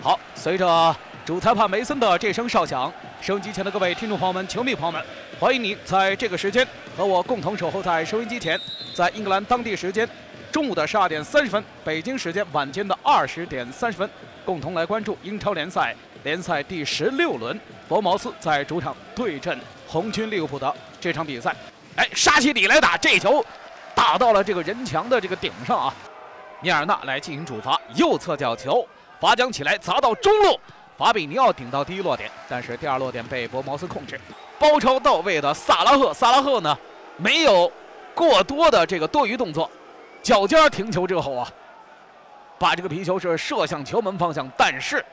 好，随着主裁判梅森的这声哨响，收音机前的各位听众朋友们、球迷朋友们，欢迎你在这个时间和我共同守候在收音机前，在英格兰当地时间中午的十二点三十分，北京时间晚间的二十点三十分，共同来关注英超联赛联赛第十六轮，博茅斯在主场对阵红军利物浦的这场比赛。哎，沙奇里来打这球，打到了这个人墙的这个顶上啊！米尔纳来进行主罚，右侧角球。罚将起来，砸到中路，法比尼奥顶到第一落点，但是第二落点被博茅斯控制。包抄到位的萨拉赫，萨拉赫呢没有过多的这个多余动作，脚尖停球之后啊，把这个皮球是射向球门方向，但是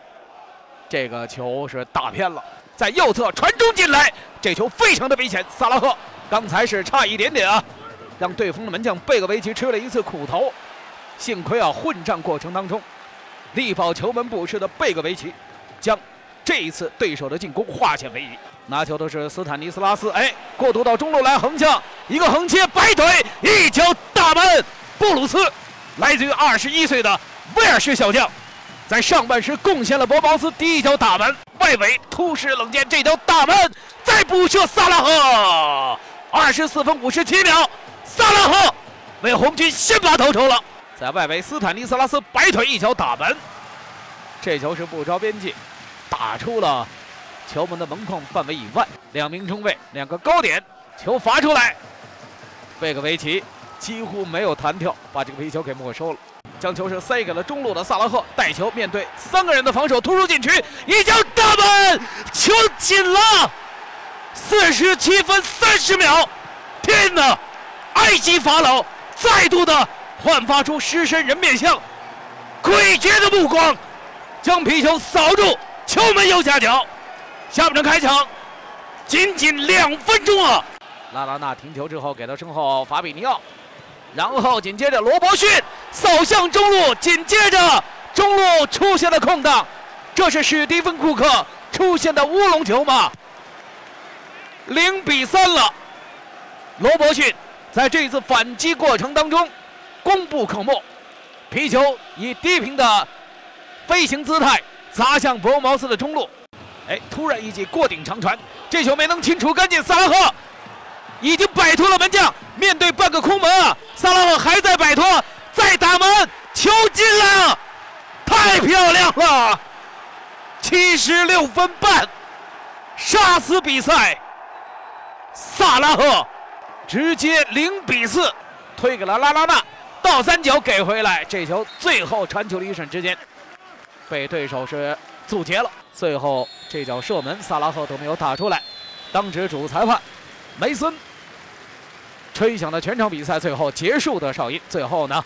这个球是打偏了，在右侧传中进来，这球非常的危险。萨拉赫刚才是差一点点啊，让对方的门将贝格维奇吃了一次苦头，幸亏啊混战过程当中。力保球门不失的贝格维奇，将这一次对手的进攻化险为夷。拿球的是斯坦尼斯拉斯，哎，过渡到中路来横向一个横切，摆腿一脚大门。布鲁斯，来自于二十一岁的威尔士小将，在上半时贡献了博茅斯第一脚大门。外围突施冷箭，这脚大门再补射萨拉赫。二十四分五十七秒，萨拉赫为红军先拔头筹了。在外围，斯坦尼斯拉斯摆腿一脚打门，这球是不着边际，打出了球门的门框范围以外。两名中卫，两个高点，球罚出来，贝格维奇几乎没有弹跳，把这个皮球给没收了，将球是塞给了中路的萨拉赫，带球面对三个人的防守，突入禁区，一脚大门，球进了，四十七分三十秒，天哪，埃及法老再度的。焕发出狮身人面像，诡谲的目光，将皮球扫入球门右下角。下半场开场，仅仅两分钟啊！拉拉纳停球之后，给到身后法比尼奥，然后紧接着罗伯逊扫向中路，紧接着中路出现了空档，这是史蒂芬库克出现的乌龙球吗？零比三了，罗伯逊在这一次反击过程当中。功不可没，皮球以低平的飞行姿态砸向博茅斯的中路。哎，突然一记过顶长传，这球没能清除干净。萨拉赫已经摆脱了门将，面对半个空门啊！萨拉赫还在摆脱，再打门，球进了，太漂亮了！七十六分半，杀死比赛。萨拉赫直接零比四推给了拉拉纳。倒三角给回来，这球最后传球的一瞬之间，被对手是阻截了。最后这脚射门，萨拉赫都没有打出来。当值主裁判梅森吹响了全场比赛最后结束的哨音。最后呢，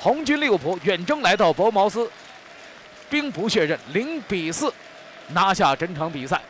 红军利物浦远征来到博茅斯，兵不血刃，零比四拿下整场比赛。